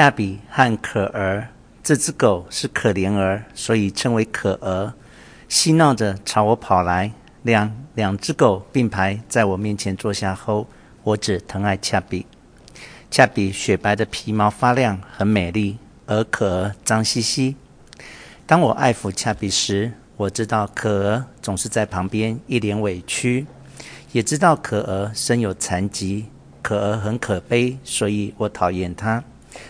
恰比和可儿这只狗是可怜儿，所以称为可儿，嬉闹着朝我跑来。两两只狗并排在我面前坐下后，我只疼爱恰比。恰比雪白的皮毛发亮，很美丽，而可儿脏兮兮。当我爱抚恰比时，我知道可儿总是在旁边一脸委屈，也知道可儿身有残疾。可儿很可悲，所以我讨厌它。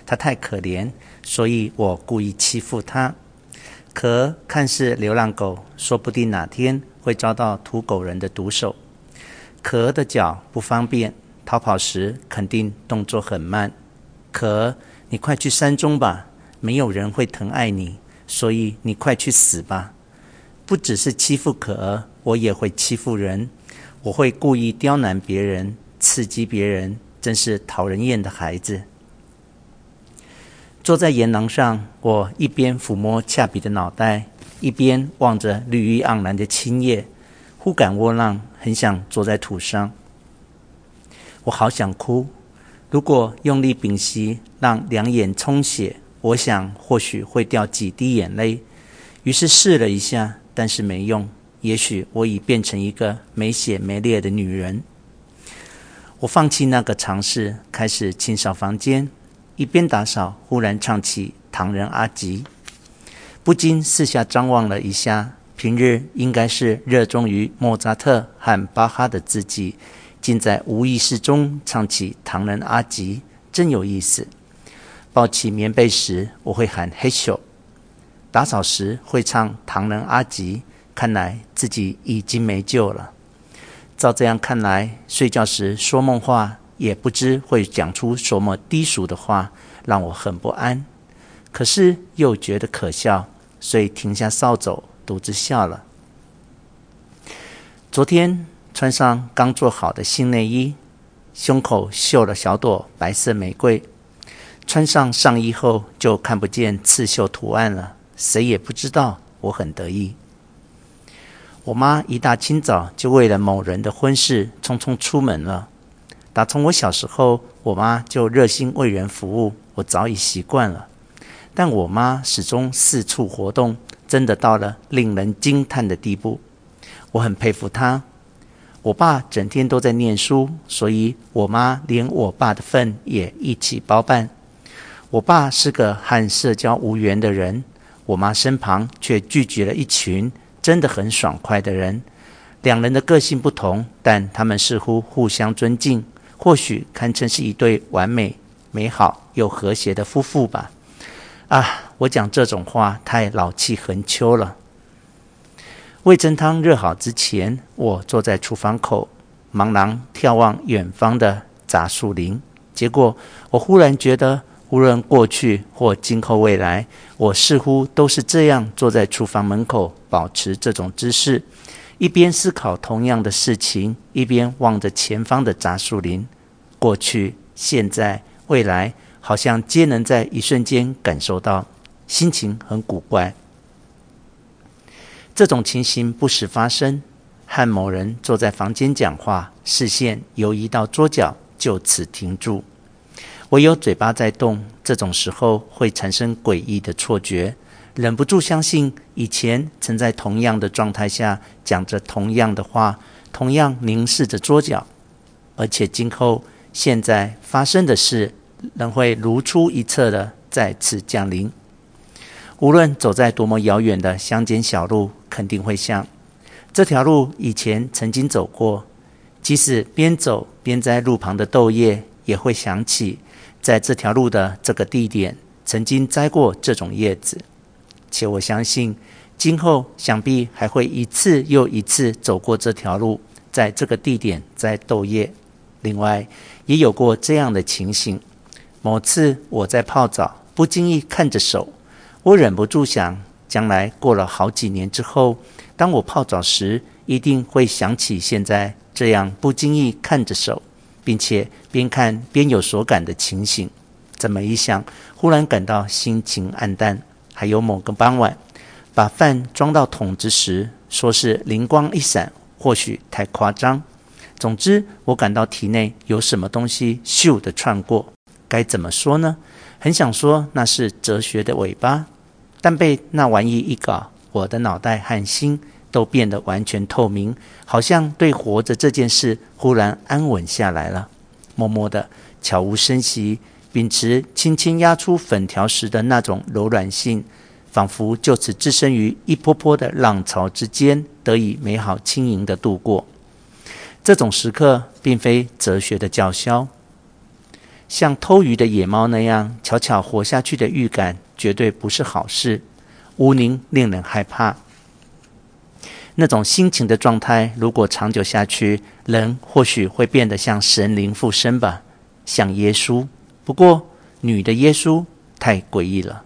它太可怜，所以我故意欺负它。可看似流浪狗，说不定哪天会遭到土狗人的毒手。可儿的脚不方便，逃跑时肯定动作很慢。可儿，你快去山中吧，没有人会疼爱你，所以你快去死吧。不只是欺负可儿，我也会欺负人。我会故意刁难别人。刺激别人，真是讨人厌的孩子。坐在岩廊上，我一边抚摸恰比的脑袋，一边望着绿意盎然的青叶，忽感窝囊，很想坐在土上。我好想哭。如果用力屏息，让两眼充血，我想或许会掉几滴眼泪。于是试了一下，但是没用。也许我已变成一个没血没泪的女人。我放弃那个尝试，开始清扫房间。一边打扫，忽然唱起《唐人阿吉》，不禁四下张望了一下。平日应该是热衷于莫扎特和巴哈的自己，竟在无意识中唱起《唐人阿吉》，真有意思。抱起棉被时，我会喊嘿咻；打扫时会唱《唐人阿吉》，看来自己已经没救了。照这样看来，睡觉时说梦话也不知会讲出什么低俗的话，让我很不安。可是又觉得可笑，所以停下扫帚，独自笑了。昨天穿上刚做好的新内衣，胸口绣了小朵白色玫瑰。穿上上衣后就看不见刺绣图案了，谁也不知道，我很得意。我妈一大清早就为了某人的婚事匆匆出门了。打从我小时候，我妈就热心为人服务，我早已习惯了。但我妈始终四处活动，真的到了令人惊叹的地步。我很佩服她。我爸整天都在念书，所以我妈连我爸的份也一起包办。我爸是个和社交无缘的人，我妈身旁却聚集了一群。真的很爽快的人，两人的个性不同，但他们似乎互相尊敬，或许堪称是一对完美、美好又和谐的夫妇吧。啊，我讲这种话太老气横秋了。味噌汤热好之前，我坐在厨房口，茫然眺望远方的杂树林，结果我忽然觉得。无论过去或今后未来，我似乎都是这样坐在厨房门口，保持这种姿势，一边思考同样的事情，一边望着前方的杂树林。过去、现在、未来，好像皆能在一瞬间感受到，心情很古怪。这种情形不时发生，和某人坐在房间讲话，视线游移到桌角，就此停住。唯有嘴巴在动，这种时候会产生诡异的错觉，忍不住相信以前曾在同样的状态下讲着同样的话，同样凝视着桌角，而且今后现在发生的事仍会如出一辙的再次降临。无论走在多么遥远的乡间小路，肯定会想：这条路以前曾经走过。即使边走边摘路旁的豆叶，也会想起。在这条路的这个地点，曾经摘过这种叶子，且我相信，今后想必还会一次又一次走过这条路，在这个地点摘豆叶。另外，也有过这样的情形：某次我在泡澡，不经意看着手，我忍不住想，将来过了好几年之后，当我泡澡时，一定会想起现在这样不经意看着手。并且边看边有所感的情形，怎么一想，忽然感到心情黯淡。还有某个傍晚，把饭装到桶子时，说是灵光一闪，或许太夸张。总之，我感到体内有什么东西咻地窜过。该怎么说呢？很想说那是哲学的尾巴，但被那玩意一搞，我的脑袋和心都变得完全透明，好像对活着这件事忽然安稳下来了。默默的，悄无声息，秉持轻轻压出粉条时的那种柔软性，仿佛就此置身于一波波的浪潮之间，得以美好轻盈的度过。这种时刻，并非哲学的叫嚣。像偷鱼的野猫那样悄悄活下去的预感，绝对不是好事。乌宁令人害怕。那种心情的状态，如果长久下去，人或许会变得像神灵附身吧，像耶稣。不过，女的耶稣太诡异了。